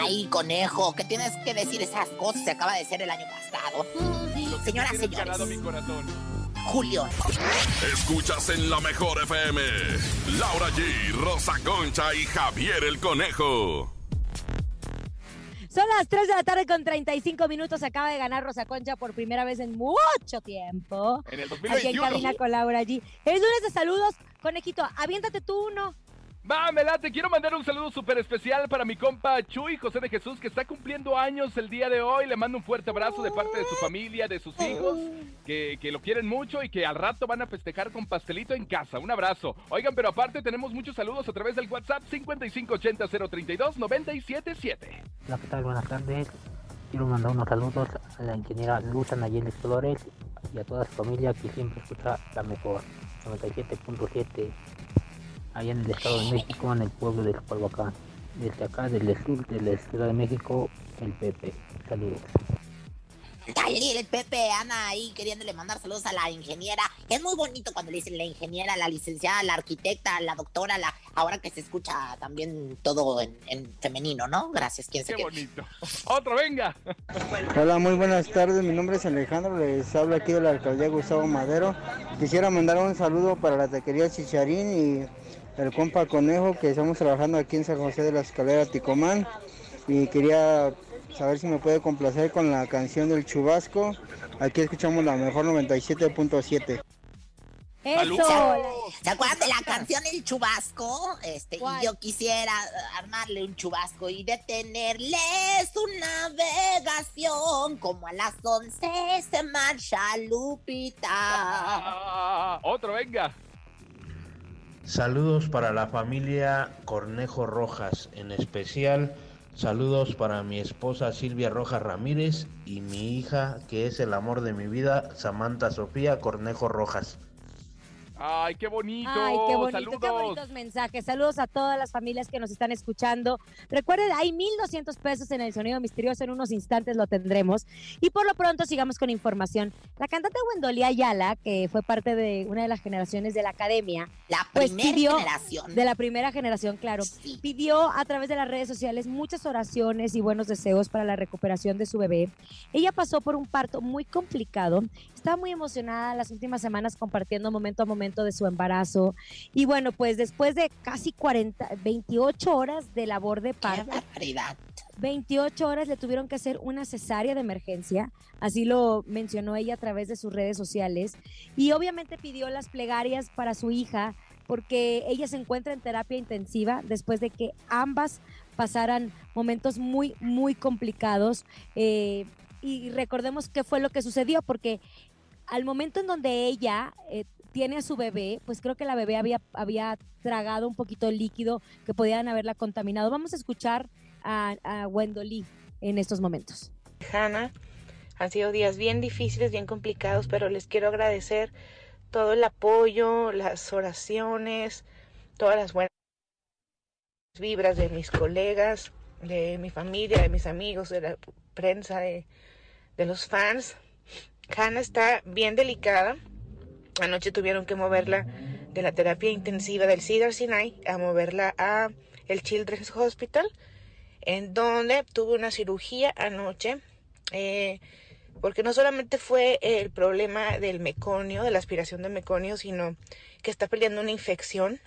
Ay, conejo, ¿qué tienes que decir esas cosas? Se acaba de ser el año pasado. Ganado mi señores, corazón. Julio. Escuchas en la mejor FM. Laura G, Rosa Concha y Javier el Conejo. Son las 3 de la tarde con 35 minutos. Acaba de ganar Rosa Concha por primera vez en mucho tiempo. En el Aquí en 2021. cabina con Laura G. Es lunes de saludos. Conejito, aviéntate tú uno. Va, Melate, quiero mandar un saludo súper especial para mi compa Chuy José de Jesús, que está cumpliendo años el día de hoy. Le mando un fuerte abrazo de parte de su familia, de sus hijos, que, que lo quieren mucho y que al rato van a festejar con pastelito en casa. Un abrazo. Oigan, pero aparte tenemos muchos saludos a través del WhatsApp 5580-032-977. Hola, ¿qué tal? Buenas tardes. Quiero mandar unos saludos a la ingeniera Luza Nayeli Flores y a toda su familia que siempre escucha la mejor 97.7 allá en el Estado de México, en el pueblo de Zapalhuacán. Desde acá, desde el sur de la Ciudad de México, el Pepe. Saludos. Ay, el Pepe anda ahí queriéndole mandar saludos a la ingeniera. Es muy bonito cuando le dicen la ingeniera, la licenciada, la arquitecta, la doctora, la ahora que se escucha también todo en, en femenino, ¿no? Gracias, quién se Qué bonito. <laughs> Otro, venga. Hola, muy buenas tardes. Mi nombre es Alejandro. Les hablo aquí de la alcaldía Gustavo Madero. Quisiera mandar un saludo para la taquería Chicharín y el compa Conejo, que estamos trabajando aquí en San José de la Escalera Ticomán. Y quería saber si me puede complacer con la canción del Chubasco. Aquí escuchamos la mejor 97.7. Eso. ¿Se acuerdan de la canción El Chubasco? Este, y yo quisiera armarle un chubasco y detenerle su navegación. Como a las 11 se marcha Lupita. Ah, otro, venga. Saludos para la familia Cornejo Rojas, en especial saludos para mi esposa Silvia Rojas Ramírez y mi hija, que es el amor de mi vida, Samantha Sofía Cornejo Rojas. Ay, qué bonito. Ay, qué bonito, Saludos. qué bonitos mensajes. Saludos a todas las familias que nos están escuchando. Recuerden, hay 1,200 pesos en el sonido misterioso. En unos instantes lo tendremos. Y por lo pronto, sigamos con información. La cantante Wendolia Ayala, que fue parte de una de las generaciones de la academia, La pues primera pidió- generación. de la primera generación, claro, pidió a través de las redes sociales muchas oraciones y buenos deseos para la recuperación de su bebé. Ella pasó por un parto muy complicado, estaba muy emocionada las últimas semanas compartiendo momento a momento de su embarazo y bueno, pues después de casi 40, 28 horas de labor de parto, barbaridad. 28 horas le tuvieron que hacer una cesárea de emergencia, así lo mencionó ella a través de sus redes sociales, y obviamente pidió las plegarias para su hija porque ella se encuentra en terapia intensiva después de que ambas pasaran momentos muy, muy complicados. eh, y recordemos qué fue lo que sucedió, porque al momento en donde ella eh, tiene a su bebé, pues creo que la bebé había, había tragado un poquito de líquido que podían haberla contaminado. Vamos a escuchar a, a Wendolí en estos momentos. Hanna. Han sido días bien difíciles, bien complicados, pero les quiero agradecer todo el apoyo, las oraciones, todas las buenas vibras de mis colegas, de mi familia, de mis amigos, de la prensa, de, de los fans. Hannah está bien delicada. Anoche tuvieron que moverla de la terapia intensiva del Cedar Sinai a moverla a el Children's Hospital, en donde tuvo una cirugía anoche, eh, porque no solamente fue el problema del meconio, de la aspiración de meconio, sino que está peleando una infección.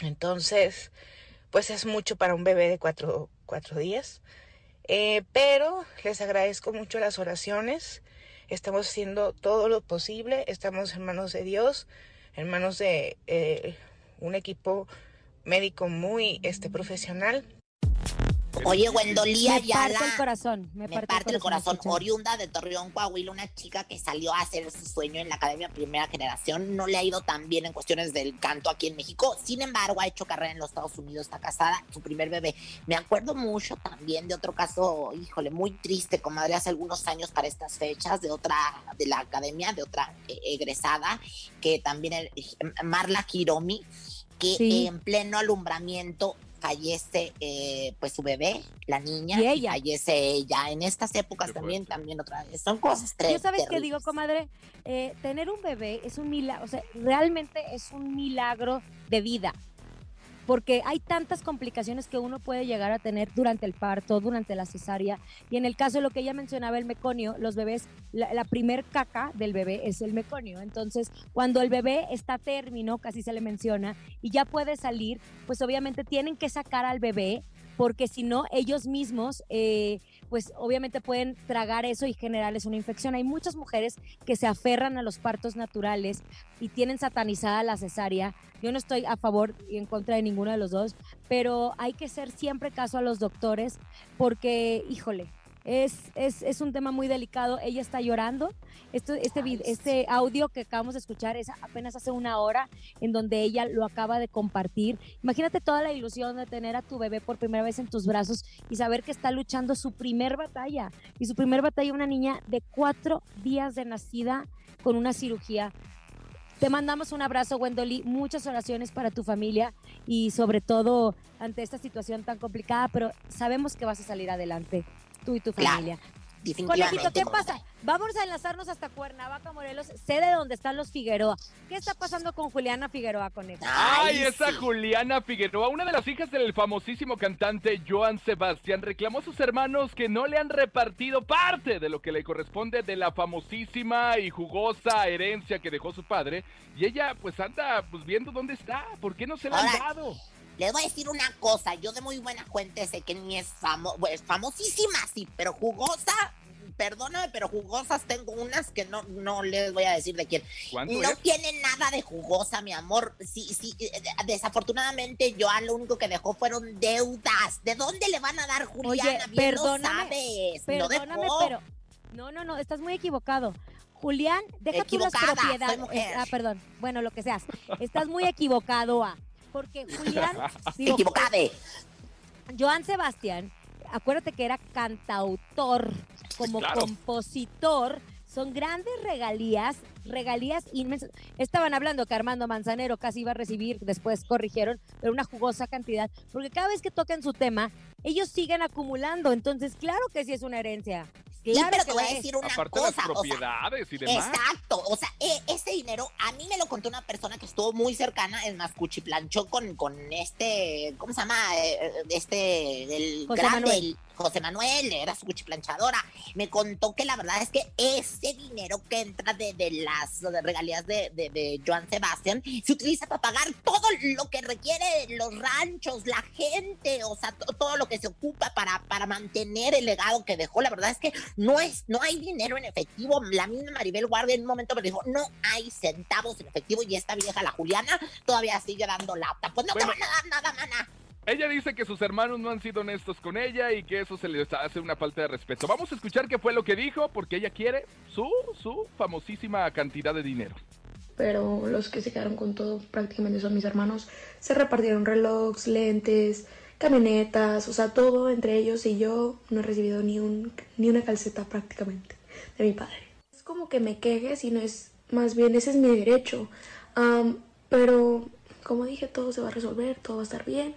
Entonces, pues es mucho para un bebé de cuatro, cuatro días. Eh, pero les agradezco mucho las oraciones. Estamos haciendo todo lo posible. Estamos en manos de Dios, en manos de eh, un equipo médico muy este, profesional. Oye, Gwendolía Me Ayala. parte el corazón, me, Me parte el corazón. Oriunda de Torreón, Coahuila, una chica que salió a hacer su sueño en la Academia Primera Generación. No le ha ido tan bien en cuestiones del canto aquí en México. Sin embargo, ha hecho carrera en los Estados Unidos, está casada, su primer bebé. Me acuerdo mucho también de otro caso, híjole, muy triste, comadre, hace algunos años para estas fechas, de otra, de la Academia, de otra eh, egresada, que también, el- Marla Kiromi, que Sí. en pleno alumbramiento fallece eh, pues su bebé, la niña, Y ella. fallece ella. En estas épocas también, también otra vez. Son cosas tre- Yo sabes qué terribles. digo, comadre, Eh, tener un bebé es un milagro, o sea, realmente es un milagro de vida. Porque hay tantas complicaciones que uno puede llegar a tener durante el parto, durante la cesárea. Y en el caso de lo que ella mencionaba, el meconio, los bebés, la, primer caca del bebé es el meconio. Entonces, cuando el bebé está término, casi se le menciona, y ya puede salir, pues obviamente tienen que sacar al bebé porque si no, ellos mismos, eh, pues obviamente pueden tragar eso y generarles una infección. Hay muchas mujeres que se aferran a los partos naturales y tienen satanizada la cesárea. Yo no estoy a favor y en contra de ninguno de los dos, pero hay que hacer siempre caso a los doctores porque, híjole, es, es, es un tema muy delicado. Ella está llorando. Esto, este, este audio que acabamos de escuchar es apenas hace una hora en donde ella lo acaba de compartir. Imagínate toda la ilusión de tener a tu bebé por primera vez en tus brazos y saber que está luchando su primer batalla. Y su primer batalla, una niña de cuatro días de nacida con una cirugía. Te mandamos un abrazo, Wendoli, muchas oraciones para tu familia y sobre todo ante esta situación tan complicada, pero sabemos que vas a salir adelante, tú y tu Claro, familia. definitivamente, Conejito, ¿qué pasa? Vamos a enlazarnos hasta Cuernavaca, Morelos, sé de dónde están los Figueroa. ¿Qué está pasando con Juliana Figueroa, Conejo? Ay, esa Juliana Figueroa, una de las hijas del famosísimo cantante Joan Sebastián, reclamó a sus hermanos que no le han repartido parte de lo que le corresponde de la famosísima y jugosa herencia que dejó su padre. Y ella, pues, anda pues, viendo dónde está. ¿Por qué no se la han dado? Les voy a decir una cosa, yo de muy buena fuente sé que ni es famo es famosísima, sí, pero jugosa, perdóname, pero jugosas tengo unas que no, no les voy a decir de quién. ¿Cuánto No es? tiene nada de jugosa, mi amor. Sí, sí, eh, desafortunadamente Joan lo único que dejó fueron deudas. ¿De dónde le van a dar Juliana? Oye, Bien lo perdóname, sabes. No perdóname, dejó. pero no, no, no, estás muy equivocado. Julián, deja tú las propiedades. mujer. Ah, perdón. Bueno, lo que seas. Estás muy equivocado, ah, porque <laughs> Julián digo, Equivocade. Joan Sebastián, acuérdate que era cantautor, como claro. compositor, son grandes regalías, regalías inmensas. Estaban hablando que Armando Manzanero casi iba a recibir, después corrigieron, pero una jugosa cantidad, porque cada vez que tocan su tema, ellos siguen acumulando, entonces claro que sí es una herencia. Claro pero que te voy a la decir una Aparte de las cosa, o sea, propiedades y demás. Exacto, o sea, e- ese dinero a mí me lo contó una persona que estuvo muy cercana, es más, cuchiplanchó con, con este, ¿cómo se llama? Eh, Este, el José grande, Manuel. el José Manuel, era su cuchiplanchadora. Me contó que la verdad es que ese dinero que entra de, de las regalías de, de, de Joan Sebastián se utiliza para pagar todo lo que requiere los ranchos, la gente, o sea, to- todo lo que se ocupa para, para mantener el legado que dejó. La verdad es que no es, no hay dinero en efectivo. La misma Maribel Guardia en un momento me dijo, no hay centavos en efectivo y esta vieja, la Juliana, todavía sigue dando lata. Pues no Bueno. te van a dar nada, mana. Ella dice que sus hermanos no han sido honestos con ella y que eso se les hace una falta de respeto. Vamos a escuchar qué fue lo que dijo, porque ella quiere su, su famosísima cantidad de dinero. pero los que se quedaron con todo prácticamente son mis hermanos. Se repartieron relojes, lentes, camionetas, o sea, todo entre ellos y yo no he recibido ni, un, ni una calceta prácticamente de mi padre. Es como que me queje, sino es más bien ese es mi derecho. Pero como dije, todo se va a resolver, todo va a estar bien.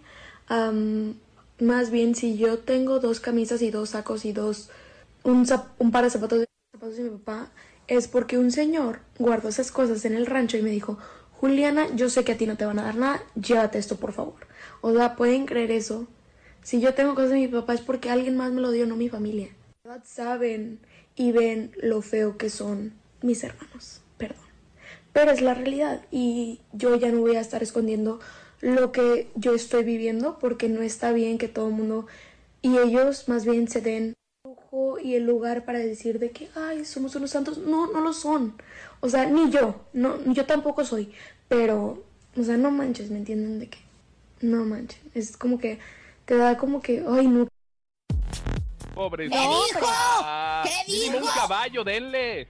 Am, más bien si yo tengo dos camisas y dos sacos y dos un, un par de zapatos de, zapatos de mi papá es porque un señor guardó esas cosas en el rancho y me dijo, Juliana, yo sé que a ti no te van a dar nada, llévate esto por favor. O sea, ¿pueden creer eso? Si yo tengo cosas de mi papá es porque alguien más me lo dio, no mi familia. Saben y ven lo feo que son mis hermanos, perdón. Pero es la realidad y yo ya no voy a estar escondiendo lo que yo estoy viviendo porque no está bien que todo el mundo y ellos más bien se den lujo y el lugar para decir de que, ay, somos unos santos. No, no lo son. O sea, ni yo, no, yo tampoco soy. Pero, o sea, no manches, ¿me entienden de qué? No manches. Es como que te da como que, ay, no. Pobre. ¿Qué dijo? ¿Qué mínimo un dijo? caballo, denle.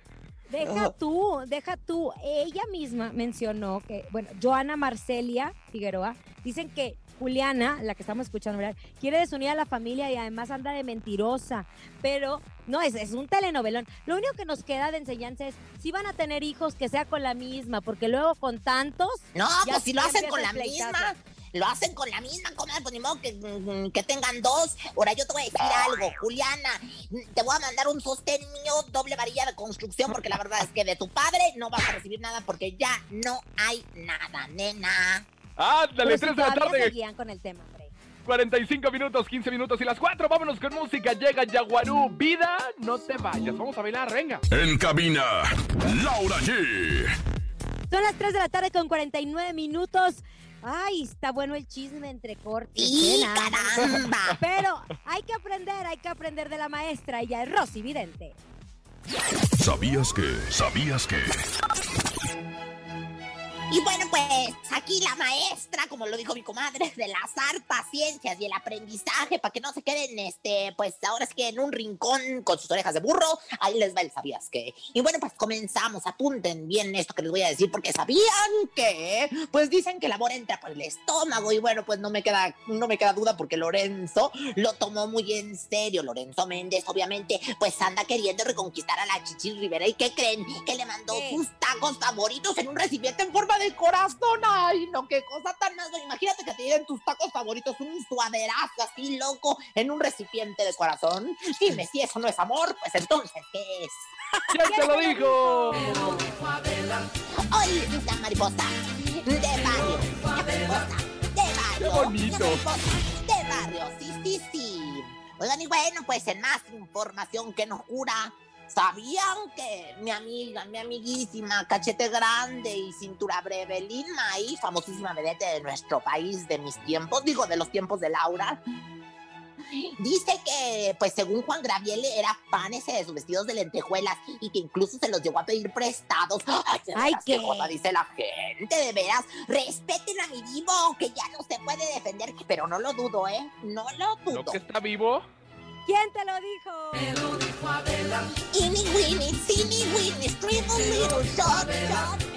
Deja tú, deja tú. Ella misma mencionó que, bueno, Joana Marcelia Figueroa, dicen que Juliana, la que estamos escuchando, ¿verdad? quiere desunir a la familia y además anda de mentirosa. Pero no, es, es un telenovelón. Lo único que nos queda de enseñanza es si van a tener hijos que sea con la misma, porque luego con tantos. No, pues si lo hacen con la misma. Lo hacen con la misma comadre, pues ni modo que, mm, que tengan dos. Ahora yo te voy a decir algo, Juliana, te voy a mandar un sostén mío, doble varilla de construcción, porque la verdad es que de tu padre no vas a recibir nada porque ya no hay nada, nena. Ándale, Pero si 3 de la tarde. seguían con el tema, hombre. 45 minutos, 15 minutos y las 4. Vámonos con música. Llega Yaguarú. Vida, no te vayas. Vamos a bailar, venga. En cabina, Laura G. Son las 3 de la tarde con 49 minutos. Ay, está bueno el chisme entre cortes. ¡Sí, ¿eh? Caramba! Pero hay que aprender, hay que aprender de la maestra. Ella es Rosy Vidente. ¿Sabías que? ¿Sabías que? Y bueno, pues aquí la maestra, como lo dijo mi comadre, de las hartas ciencias y el aprendizaje, para que no se queden, este, pues ahora es que en un rincón con sus orejas de burro, ahí les va el sabías que. Y bueno, pues comenzamos, apunten bien esto que les voy a decir, porque sabían que, pues dicen que el amor entra por el estómago, y bueno, pues no me queda, no me queda duda porque Lorenzo lo tomó muy en serio. Lorenzo Méndez, obviamente, pues anda queriendo reconquistar a la Chichi Rivera. ¿Y qué creen? Que le mandó sus tacos favoritos en un recipiente en forma de corazón. Ay, no, qué cosa tan más. Imagínate que te lleguen tus tacos favoritos, un suaderazo así loco en un recipiente de corazón. Dime si eso no es amor, pues entonces, ¿qué es? ¿Quién te lo dijo? La mariposa de barrio, mariposa de barrio. Qué bonito. de barrio, sí, sí, sí. Oigan, y bueno, pues en más información que nos cura, ¿sabían que mi amiga, mi amiguísima, cachete grande y cintura breve, Lin May, famosísima vedette de nuestro país, de mis tiempos, digo, de los tiempos de Laura, Dice que, pues según Juan Graviele, era fan ese de sus vestidos de lentejuelas y que incluso se los llegó a pedir prestados. Ay, de Ay, veras, qué cosa dice la gente, de veras. Respeten a mi divo, que ya no se puede defender, pero no lo dudo, ¿eh? No lo ¿No dudo. que está vivo? ¿Quién te lo dijo? Iny Winnie, Teeny Winnie, Scribble Little Shot, Shot.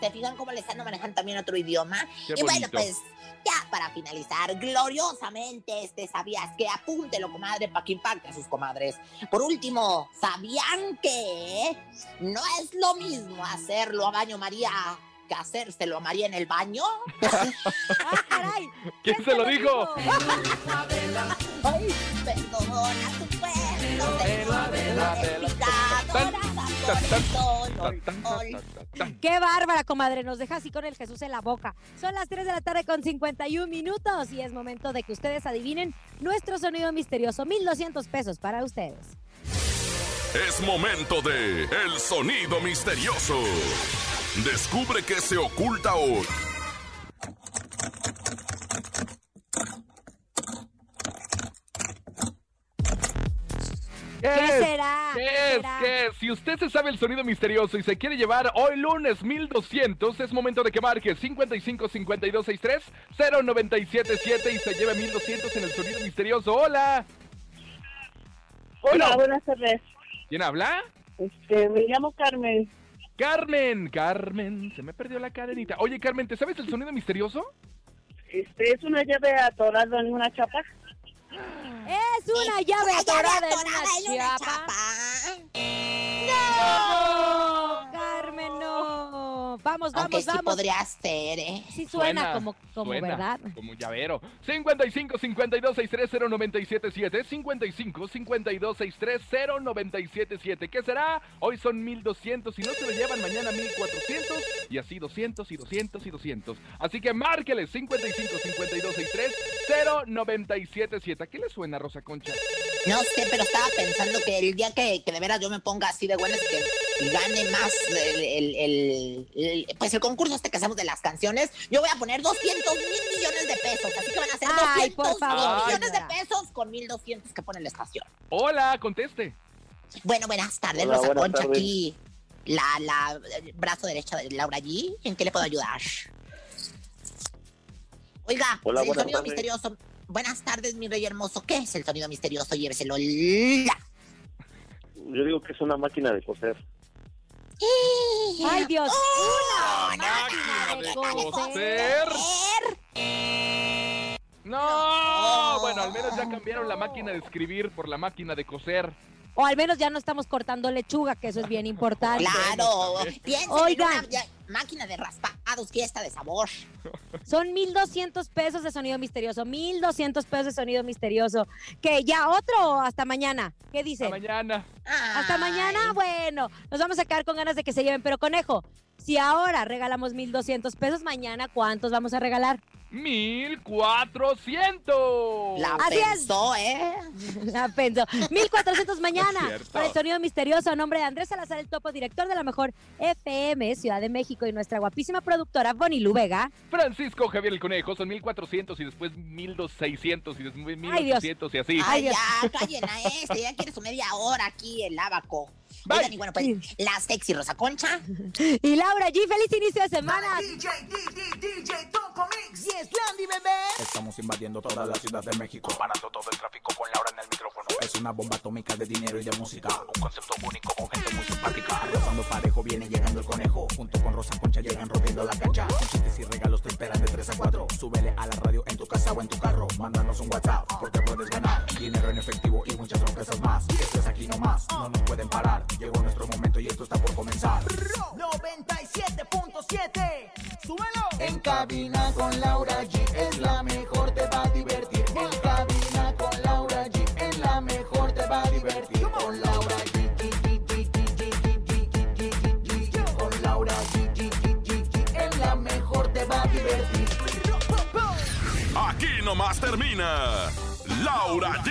¿Se fijan cómo le están manejando también otro idioma? Qué y bueno, bonito. pues ya para finalizar, gloriosamente este sabías que apúntelo, comadre, para que impacte a sus comadres. Por último, ¿sabían que no es lo mismo hacerlo a baño María que hacérselo a María en el baño? ¡Ah, caray! ¿Quién se lo dijo? Ay, perdona tu pueblo de ¡Qué bárbara, comadre! Nos deja así con el Jesús en la boca. Son las 3 de la tarde con 51 minutos y es momento de que ustedes adivinen nuestro sonido misterioso. 1,200 pesos para ustedes. Es momento de El Sonido Misterioso. Descubre qué se oculta hoy. ¿Qué, ¿Qué es? será? ¿Qué ¿Qué es? será? ¿Qué es? Si usted se sabe el sonido misterioso y se quiere llevar hoy lunes 1200, es momento de que marque 55 52 63 0977 y se lleve 1200 en el sonido misterioso. ¡Hola! Hola, Bueno. buenas tardes. ¿Quién habla? Este, me llamo Carmen. Carmen, Carmen, se me perdió la cadenita. Oye, Carmen, ¿te sabes el sonido misterioso? Este, es una llave atorada en una chapa. Es una llave Una llave atorada en atorada en una chapa. ¡No! Carmen, no. Vamos, Aunque vamos, sí vamos. podría ser, ¿eh? Sí suena, como, como suena verdad. Como llavero. 55 52 63 0977 55 52 63 0977 ¿Qué será? Hoy son 1200 y no se lo llevan mañana 1400 y así 200 y 200 y 200. Así que márquele 55 52 63 0977 ¿A qué le suena, Rosa Concha? No sé, pero estaba pensando que el día que, que de veras yo me ponga así de buenas que gane más el, el- el- el- pues el concurso este que hacemos de las canciones, yo voy a poner 200 mil millones de pesos. Así que van a ser Ay, 200 por mil millones de pesos con 1200 que pone la estación. Hola, conteste. Bueno, buenas tardes, Hola, Rosa buenas Concha, tardes. aquí la, la el brazo derecho de Laura G. ¿En qué le puedo ayudar? Oiga, Hola, el sonido misterioso. Buenas tardes, mi rey hermoso. ¿Qué es el sonido misterioso? Lléveselo. ¡La! Yo digo que es una máquina de coser. Ay, Dios. ¡Oh, Una máquina de coser. No, bueno, al menos ya cambiaron la máquina de escribir por la máquina de coser. O al menos ya no estamos cortando lechuga, que eso es bien importante. Claro, piensen Oigan. en una, ya- máquina de raspados, fiesta de sabor. Son 1,200 pesos de sonido misterioso. 1,200 pesos de sonido misterioso. Que ya otro hasta mañana. ¿Qué dice? Hasta mañana. Hasta mañana, bueno, nos vamos a quedar con ganas de que se lleven. Pero conejo, si ahora regalamos 1,200 pesos, mañana, ¿cuántos vamos a regalar? 1400. La Así es. pensó, ¿eh? <laughs> La pensó. 1400 mañana. <laughs> Para el sonido misterioso, a nombre de Andrés Salazar, el topo director de la mejor FM Ciudad de México y nuestra guapísima productora Bonnie Lu Vega. Francisco Javier el Conejo son 1400 y después 1600 y después Ay, Dios. 1800 y así. Ay, ya, callen a este, ya quiere su media hora aquí el abaco. Oigan, y bueno, pues, la sexy Rosa Concha. Y Laura G, feliz inicio de semana. DJ, DJ, DJ, Toco Mix. Yes, Landy, bebé. Estamos invadiendo toda la ciudad de México, parando todo el tráfico con Laura en el micrófono. Es una bomba atómica de dinero y de música, un concepto único con gente muy simpática. Rozando parejo viene llegando el conejo, junto con Rosa Concha llegan rompiendo la cancha. Con chistes y regalos te esperan de 3 a 4. Súbele a la radio en tu casa o en tu carro, mándanos un WhatsApp porque puedes ganar dinero en efectivo y muchas sorpresas más. Esto es aquí nomás, no nos pueden parar. Llegó nuestro momento y esto está por comenzar. 97.7, súbelo. En cabina con Laura G es la mejor, te va a divertir. En cabina con Laura G es la mejor, te va a divertir. Con Laura G. Con Laura G. Es la mejor, te va a divertir. Aquí nomás termina Laura G